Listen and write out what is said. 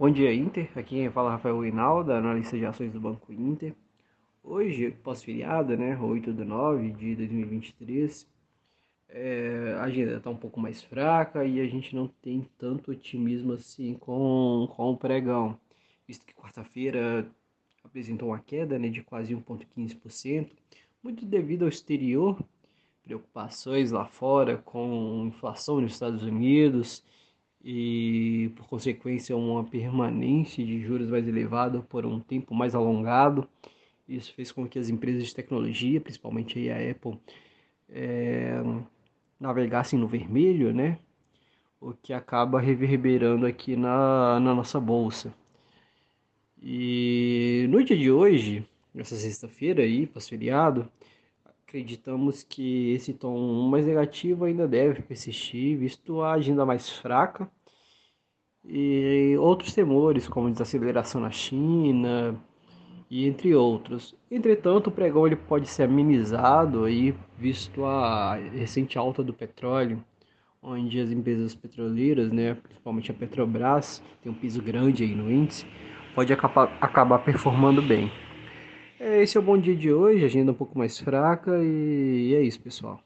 Bom dia, Inter. Aqui quem fala é Rafael Reinaldo, analista de ações do Banco Inter. Hoje, pós-feriado, né, 8 de 9 de 2023, é, a agenda está um pouco mais fraca e a gente não tem tanto otimismo assim com, com o pregão, visto que quarta-feira apresentou uma queda né, de quase 1,15%, muito devido ao exterior, preocupações lá fora com inflação nos Estados Unidos e, por consequência, uma permanência de juros mais elevada por um tempo mais alongado. Isso fez com que as empresas de tecnologia, principalmente a Apple, é, navegassem no vermelho, né? O que acaba reverberando aqui na, na nossa bolsa. E no dia de hoje, nessa sexta-feira aí, pós-feriado, Acreditamos que esse tom mais negativo ainda deve persistir, visto a agenda mais fraca e outros temores, como desaceleração na China e entre outros. Entretanto, o pregão ele pode ser amenizado aí, visto a recente alta do petróleo, onde as empresas petroleiras, né, principalmente a Petrobras, tem um piso grande aí no índice, pode acabar, acabar performando bem. Esse é o bom dia de hoje, agenda um pouco mais fraca e é isso, pessoal.